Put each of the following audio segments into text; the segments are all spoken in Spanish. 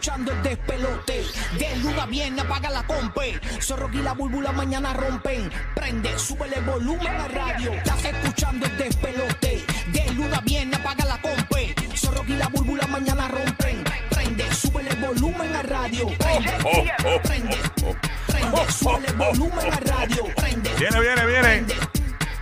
escuchando el despelote. De luna viene, apaga la compe. Zorro y la búlbula mañana rompen. Prende, súbele el volumen a radio. Estás escuchando el despelote. De luna viene, apaga la compe. Zorro y la búlbula mañana rompen. Prende, súbele el volumen a radio. Prende, prende, prende, súbele el volumen a radio. Prende, Viene, viene, viene. prende,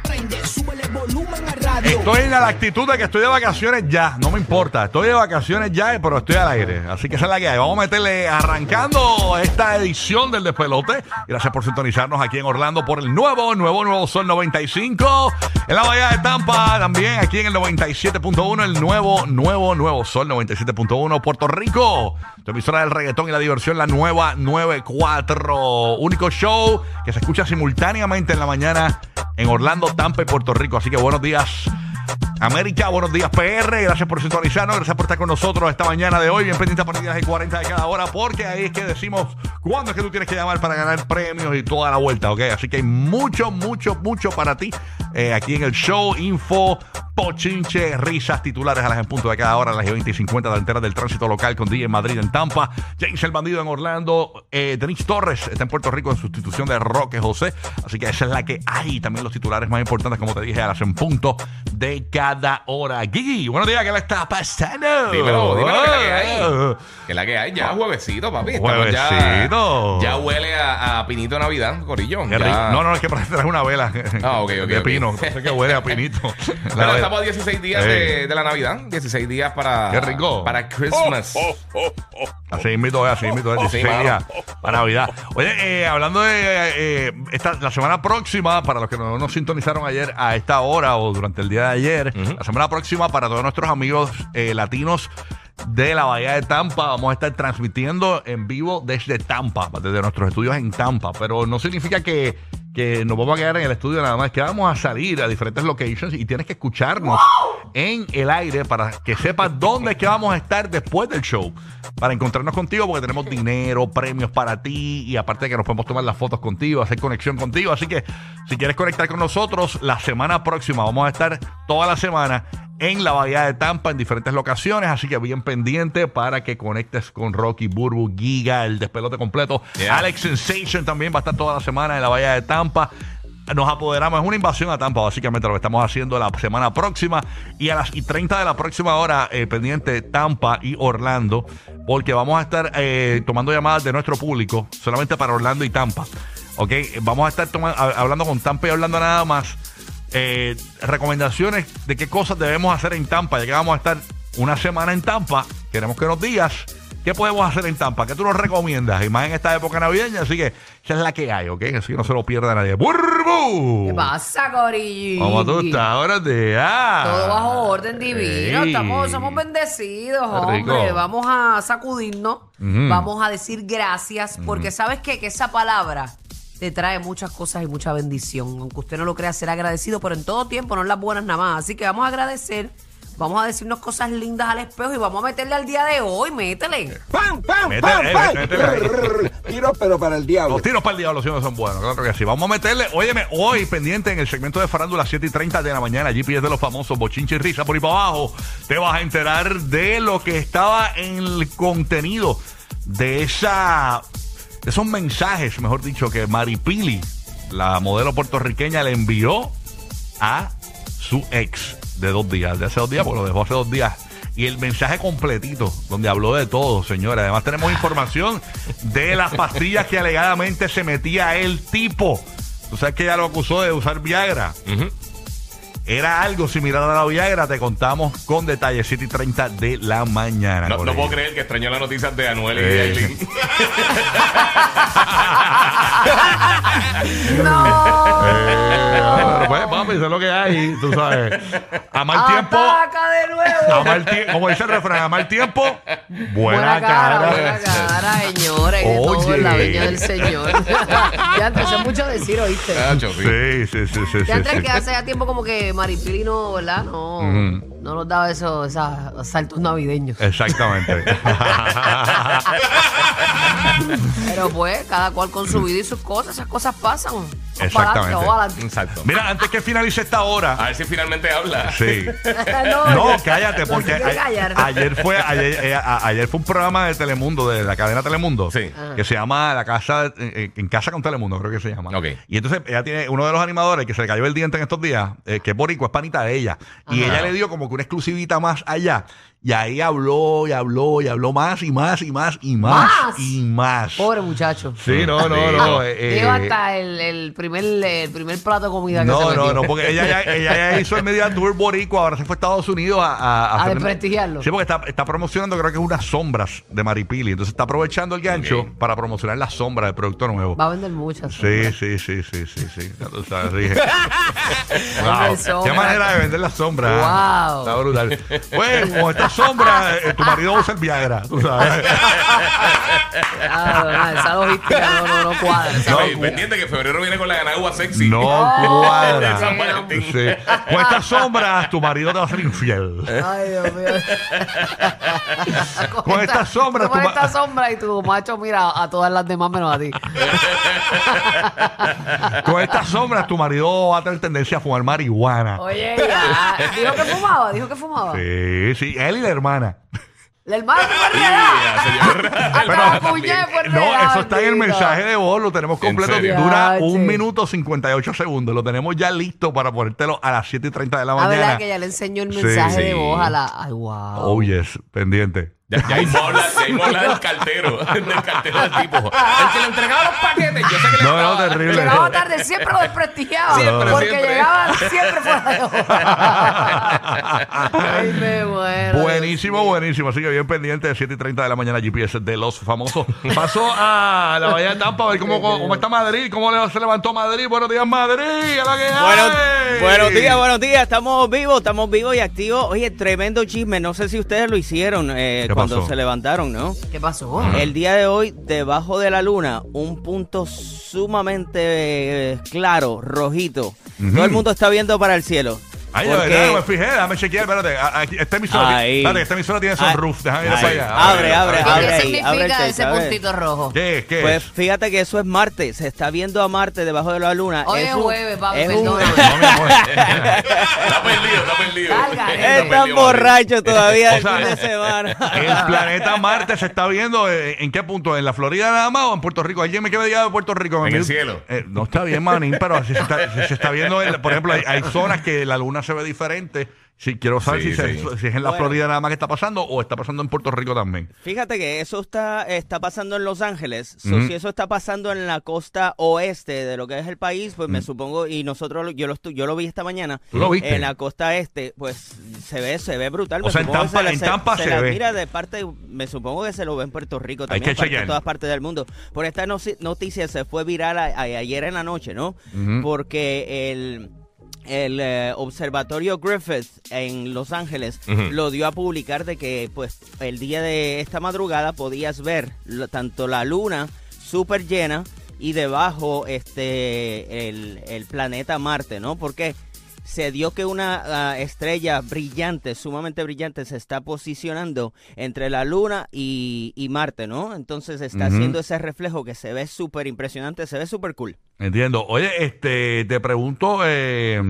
prende, súbele el volumen a radio. Estoy en la actitud de que estoy de vacaciones ya, no me importa. Estoy de vacaciones ya, pero estoy al aire. Así que esa es la que. Vamos a meterle arrancando esta edición del Despelote. Gracias por sintonizarnos aquí en Orlando por el nuevo, nuevo, nuevo Sol 95. En la Bahía de Tampa también, aquí en el 97.1, el nuevo, nuevo, nuevo Sol 97.1. Puerto Rico, tu emisora del reggaetón y la diversión, la nueva 94. Único show que se escucha simultáneamente en la mañana en Orlando, Tampa y Puerto Rico. Así que buenos días. América, buenos días PR, gracias por sintonizarnos, gracias por estar con nosotros esta mañana de hoy, bien pendiente a partir de las 40 de cada hora, porque ahí es que decimos cuándo es que tú tienes que llamar para ganar premios y toda la vuelta, ¿ok? Así que hay mucho, mucho, mucho para ti eh, aquí en el show, info, pochinche, risas, titulares a las en punto de cada hora, a las 20 y 50 delanteras del tránsito local con DJ en Madrid en Tampa, James el Bandido en Orlando, eh, Torres está en Puerto Rico en sustitución de Roque José, así que esa es la que hay, también los titulares más importantes, como te dije, a las en punto de cada hora. Gigi, buenos días, ¿qué le está pasando? Dímelo, dímelo que la que hay. Oh. Que la que hay, ya juevesito, papi. Estamos Juevesito. Ya, ya huele a, a pinito de Navidad. Qué rico. No, no, es que para traer una vela Ah, ok, ok, de ok. pino. No sé qué huele a pinito. La Bueno, vela. estamos a 16 días de, de la Navidad. 16 días para. Qué rico. Para Christmas. Así mismo es, así mismo es, Sí, 16 mano. días para Navidad. Oye, eh, hablando de eh, esta, la semana próxima, para los que no nos sintonizaron ayer a esta hora o durante el día ayer, la semana próxima para todos nuestros amigos eh, latinos de la Bahía de Tampa, vamos a estar transmitiendo en vivo desde Tampa, desde nuestros estudios en Tampa, pero no significa que, que nos vamos a quedar en el estudio nada más, que vamos a salir a diferentes locations y tienes que escucharnos en el aire para que sepas dónde es que vamos a estar después del show. Para encontrarnos contigo, porque tenemos dinero, premios para ti y aparte de que nos podemos tomar las fotos contigo, hacer conexión contigo. Así que si quieres conectar con nosotros, la semana próxima vamos a estar toda la semana en la Bahía de Tampa en diferentes locaciones. Así que bien pendiente para que conectes con Rocky, Burbu, Giga, el despelote completo. Yeah. Alex Sensation también va a estar toda la semana en la Bahía de Tampa. Nos apoderamos, es una invasión a Tampa, básicamente lo que estamos haciendo la semana próxima. Y a las y 30 de la próxima hora, eh, pendiente Tampa y Orlando, porque vamos a estar eh, tomando llamadas de nuestro público, solamente para Orlando y Tampa. Ok, vamos a estar hablando con Tampa y Orlando nada más. eh, recomendaciones de qué cosas debemos hacer en Tampa, ya que vamos a estar una semana en Tampa. Queremos que nos digas qué podemos hacer en Tampa, qué tú nos recomiendas, y más en esta época navideña. Así que esa es la que hay, ¿ok? Así que no se lo pierda nadie. ¡Burbu! ¿Qué pasa, Corillo? ¿Cómo tú estás? De ah. Todo bajo orden divino. Ey. Estamos, somos bendecidos, rico. hombre. Vamos a sacudirnos. Vamos a decir gracias. Porque sabes qué? que esa palabra te trae muchas cosas y mucha bendición. Aunque usted no lo crea, ser agradecido, pero en todo tiempo, no en las buenas nada más. Así que vamos a agradecer. Vamos a decirnos cosas lindas al espejo y vamos a meterle al día de hoy. Métele. ¡Pam, pam, Métele, pam, eh, pam! métele ahí. Tiro, pero para el diablo. Los tiros para el diablo siempre son buenos, claro que sí. Vamos a meterle, óyeme, hoy pendiente en el segmento de farándula 7 y 30 de la mañana, GPS de los famosos, bochinche y risa por ahí para abajo, te vas a enterar de lo que estaba en el contenido de esa, de esos mensajes, mejor dicho, que Maripili, la modelo puertorriqueña, le envió a su ex de dos días, de hace dos días, porque lo dejó hace dos días. Y el mensaje completito, donde habló de todo, señora. Además tenemos información de las pastillas que alegadamente se metía el tipo. Tú sabes que ella lo acusó de usar Viagra. Era algo similar a la Viagra, te contamos con detalles 7 y 30 de la mañana. No, puedo creer que extrañó las noticias de Anuel y Eh. de Aileen. No. Papi, eso es lo que hay, tú sabes. A mal tiempo, Ataca de nuevo. a mal tiempo, como dice el refrán, a mal tiempo, buena, Buena cara, cara. buena cara, señores. De todo Oye. en la viña del Señor. ya empezó mucho a decir, ¿oíste? Sí. Sí, sí, sí, sí. Ya sí, antes sí. que hace ya tiempo como que Maripili no, ¿verdad? No. No nos daba eso, esos saltos navideños. Exactamente. Pero pues, cada cual con su vida y sus cosas, esas cosas pasan. Exactamente. Exacto. Mira, antes que finalice esta hora. A ver si finalmente habla. Sí. no, cállate, porque a- ayer fue ayer, eh, a- ayer fue un programa de Telemundo, de la cadena Telemundo, Sí. que se llama La Casa eh, en Casa con Telemundo, creo que se llama. Ok. Y entonces ella tiene uno de los animadores que se le cayó el diente en estos días, eh, que es boricua, es panita de ella. Y ella le dio como que una exclusivita más allá. Y ahí habló y habló y habló más y más y más y más, ¿Más? y más. Pobre muchacho. Sí, no, no, no. eh, eh, hasta el, el primer, el primer plato de comida que no, se no, metió. no, porque ella ya, ella ya hizo el Media Tour Boricua, ahora se fue a Estados Unidos a... A, A hacer- desprestigiarlo. Sí, porque está, está promocionando creo que es unas sombras de Maripili, entonces está aprovechando el gancho para promocionar las sombras del producto nuevo. Va a vender muchas. Sí, sí, sí, sí, sí, sí. Ya tú sabes, dije. Vender Wow, Qué manera de vender las sombras. Wow. Está brutal. Pues, con esta sombra, eh, tu marido usa el Viagra, tú sabes. Ah, no, esa logística no, no, no cuadra. esa No, no pendiente que febrero viene con la ganagua sexy. No cuadra. de San Valentín. Sí. Con estas sombras, tu marido te va a ser infiel. Ay, Dios mío. Con esta sombra, Con tu ma- esta sombra y tu macho mira a todas las demás menos a ti. Con estas sombras, tu marido va a tener tendencia a fumar marihuana. Oye, ya. Dijo que fumaba, dijo que fumaba. Sí, sí, él y la hermana. La hermana Sí, la cuñada fue No, eso está en el mensaje de voz, lo tenemos ¿En completo. Dura un minuto 58 segundos. Lo tenemos ya listo para ponértelo a las 7 y 30 de la mañana. verdad que ya le enseñó el Sí. mensaje de Sí. voz a la. Ay, wow. Oh, yes, pendiente. Ya, ya mismo habla, del cartero, del cartero del tipo. El que le entregaba los paquetes, yo sé que le No, no, estaba- terrible. Llegaba tarde, siempre lo desprestigiaba. Siempre, porque siempre. llegaba siempre fuera de hora. Ay, me muero. Buenísimo, buenísimo. Así que bien pendiente de 7 y 30 de la mañana, GPS de los famosos. Pasó a la Bahía de Tampa a ver cómo, cómo está Madrid, cómo se levantó Madrid. Buenos días, Madrid. A la que Buenos, días, buenos días. Estamos vivos, estamos vivos y activos. Oye, tremendo chisme. No sé si ustedes lo hicieron eh, ¿Qué cuando pasó? se levantaron, ¿no? ¿Qué pasó? El día de hoy, debajo de la luna, un punto sumamente eh, claro, rojito. Todo el mundo está viendo para el cielo. Ay, de Porque- verdad, no me fijé, déjame chequear, espérate. a- aquí- Esta emisora, Ahí. espérate, esta emisora tiene Ay, sunroof, déjame ir ay, para allá. abre, abre, ¿Qué abre ahí, abre significa ese puntito rojo? ¿Qué es? ¿Qué Pues es? fíjate que eso es Marte, se está viendo a Marte debajo de la luna. Hoy es un- jueves, papi, es un- perdóname. No, mi amor. Está perdido, está perdido. Salga, Está Están perdido, borrachos todavía O el sea, fin de semana. El planeta Marte se está viendo eh, en qué punto, en la Florida nada más o en Puerto Rico. ¿Alguien me quiere llegar de Puerto Rico? En Me- el cielo. Eh, no está bien, manín, pero si se está, se está viendo, en- por ejemplo, hay, hay zonas que la luna se ve diferente. Si quiero saber Sí, si, se- sí. si es en la Bueno. Florida nada más que está pasando o está pasando en Puerto Rico también. Fíjate que eso está, está pasando en Los Ángeles. So, Ujú. Si eso está pasando en la costa oeste de lo que es el país, pues Mm. me supongo, y nosotros, yo lo, yo lo vi esta mañana. ¿Tú lo viste? En la costa este, pues se ve, se ve brutal. O Me sea, en Tampa- la- en Tampa se la ve. mira de parte, me supongo que se lo ve en Puerto Rico Hay también, de chequear. todas partes del mundo. Por esta noticia se fue viral a- a- ayer en la noche, ¿no? Ujú. Porque el el eh, observatorio Griffith en Los Ángeles lo dio a publicar de que pues el día de esta madrugada podías ver lo- tanto la luna súper llena y debajo este el, el planeta Marte, ¿no? Porque se dio que una ah, estrella brillante, sumamente brillante, se está posicionando entre la Luna y, y Marte, ¿no? Entonces está haciendo ese reflejo que se ve súper impresionante, se ve súper cool. Entiendo. Oye, este, te pregunto, eh,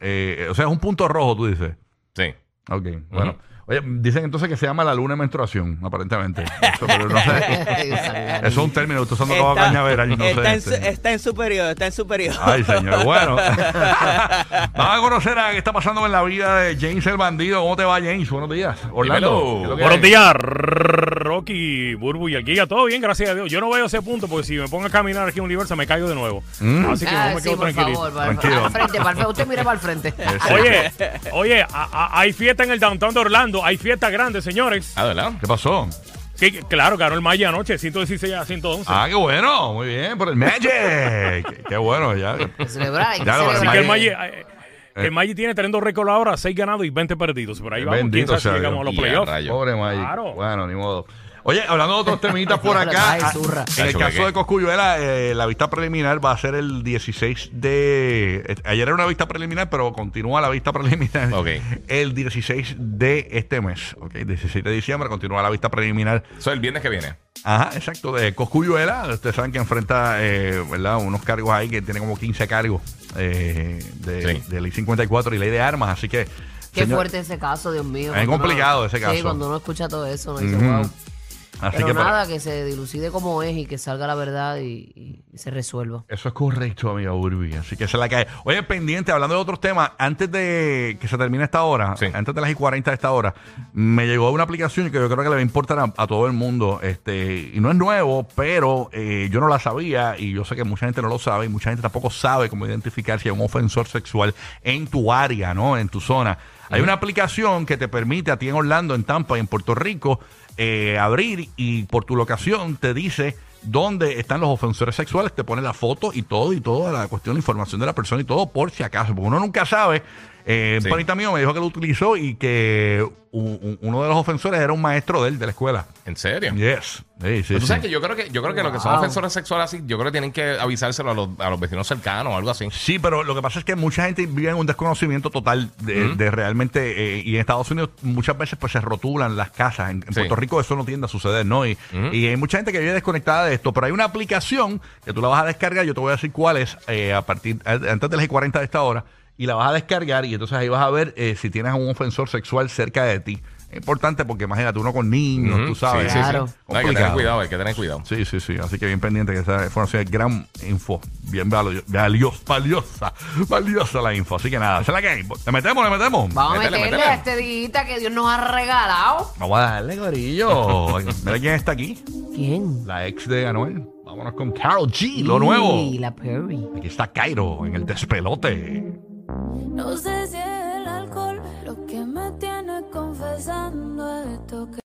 eh, o sea, es un punto rojo, tú dices. Sí. Ok, bueno. Oye, dicen entonces que se llama la luna de menstruación, aparentemente. Eso, pero no sé. Eso es un término que estoy usando Está- cañaveral y no está, sé. en, su- este. está en superior, está en superior. Ay, señor. Bueno, vamos a conocer a qué está pasando en la vida de James el bandido. ¿Cómo te va, James? Buenos días. Orlando. Dímelo. ¿qué es lo que Buenos días, Rocky, Burbu y el Giga. Todo bien, gracias a Dios. Yo no veo ese punto porque si me pongo a caminar aquí en Universal me caigo de nuevo. Mm. Así que Ah, no me sí, quedo por tranquilito. favor, para, Tranquilo. al frente, para el frente. Usted mire para el frente. Oye, oye, a- a- hay fiesta en el downtown de Orlando. Hay fiesta grande, señores. Ah, ¿verdad? ¿Qué pasó? Sí, claro, ganó el Maya anoche, 116 a 111. Ah, qué bueno. Muy bien, por el Magic. qué, qué bueno, ya. Celebrar, Ya lo- Así que el Maya, eh, el Maya tiene tremendo récord ahora, 6 ganados y 20 perdidos. Por ahí vamos, Bendito quién sabe si sea llegamos a los playoffs. Pobre Magic. Claro. Bueno, ni modo. Oye, hablando de otros temitas por acá. Ay, ah, zurra. En el caso de Coscuyuela, eh, la vista preliminar va a ser el 16 de. eh, Ayer era una vista preliminar, pero continúa la vista preliminar. Ok. El 16 de este mes. Ok, 16 de diciembre continúa la vista preliminar. Eso es el viernes que viene. Ajá, exacto, de Coscuyuela. Ustedes saben que enfrenta, eh, ¿verdad? Unos cargos ahí que tiene como 15 cargos eh, de, Sí. de ley 54 y ley de armas. Así que. Qué señor- fuerte ese caso, Dios mío. Es Cuando uno- complicado ese Sí, caso. cuando uno escucha todo eso, uno dice, Ujú. wow. Así Pero que para- nada, que se dilucide como es y que salga la verdad y, y- y se resuelva. Eso es correcto, amiga Urbi. Así que esa es la que hay. Oye, pendiente, hablando de otros temas, antes de que se termine esta hora, Sí. antes de las y 40 de esta hora, me llegó una aplicación que yo creo que le va a importar a, a todo el mundo. Este, y no es nuevo, pero eh, yo no la sabía y yo sé que mucha gente no lo sabe y mucha gente tampoco sabe cómo identificar si hay un ofensor sexual en tu área, ¿no? En tu zona. Hay una aplicación que te permite a ti en Orlando, en Tampa en Puerto Rico eh, abrir y por tu locación te dice dónde están los ofensores sexuales, te pone la foto y todo y toda la cuestión, la información de la persona y todo por si acaso, porque uno nunca sabe. Eh, Sí. Un panita mío me dijo que lo utilizó y que u- u- uno de los ofensores era un maestro de él, de la escuela. ¿En serio? Yes. Sí, sí, Pero tú sí. sabes que yo creo que yo creo que los que son Wow. ofensores sexuales así, yo creo que tienen que avisárselo a los, a los vecinos cercanos o algo así. Sí, pero lo que pasa es que mucha gente vive en un desconocimiento total de, de realmente, eh, y en Estados Unidos muchas veces pues se rotulan las casas. En, en Sí. Puerto Rico eso no tiende a suceder, ¿no? Y, y hay mucha gente que vive desconectada de esto, pero hay una aplicación que tú la vas a descargar, yo te voy a decir cuál es, eh, a partir, a- antes de las 40 de esta hora, y la vas a descargar y entonces ahí vas a ver eh, si tienes a un ofensor sexual cerca de ti. Es importante porque imagínate, uno con niños, Ujú. tú sabes. Sí, sí, sí. Claro. No, hay que tener Complicado. cuidado, hay que tener cuidado. Sí, sí, sí. Así que bien pendiente que esa información es gran info. Bien valio- valiosa, valiosa, valiosa la info. Así que nada, es la que hay. ¿Le metemos, le metemos? Vamos Métele, a meterle métele. a este dita que Dios nos ha regalado. Vamos a darle, gorillo. Mira quién está aquí. ¿Quién? La ex de Anuel. Vámonos con Carol G, lo nuevo. Y la Perry. Aquí está Cairo en el despelote. No sé si es el alcohol lo que me tiene confesando